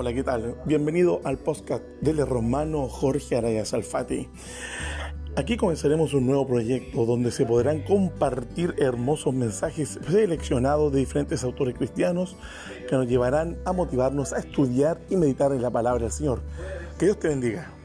Hola, ¿qué tal? Bienvenido al podcast del romano Jorge Araya Salfati. Aquí comenzaremos un nuevo proyecto donde se podrán compartir hermosos mensajes seleccionados de diferentes autores cristianos que nos llevarán a motivarnos a estudiar y meditar en la palabra del Señor. Que Dios te bendiga.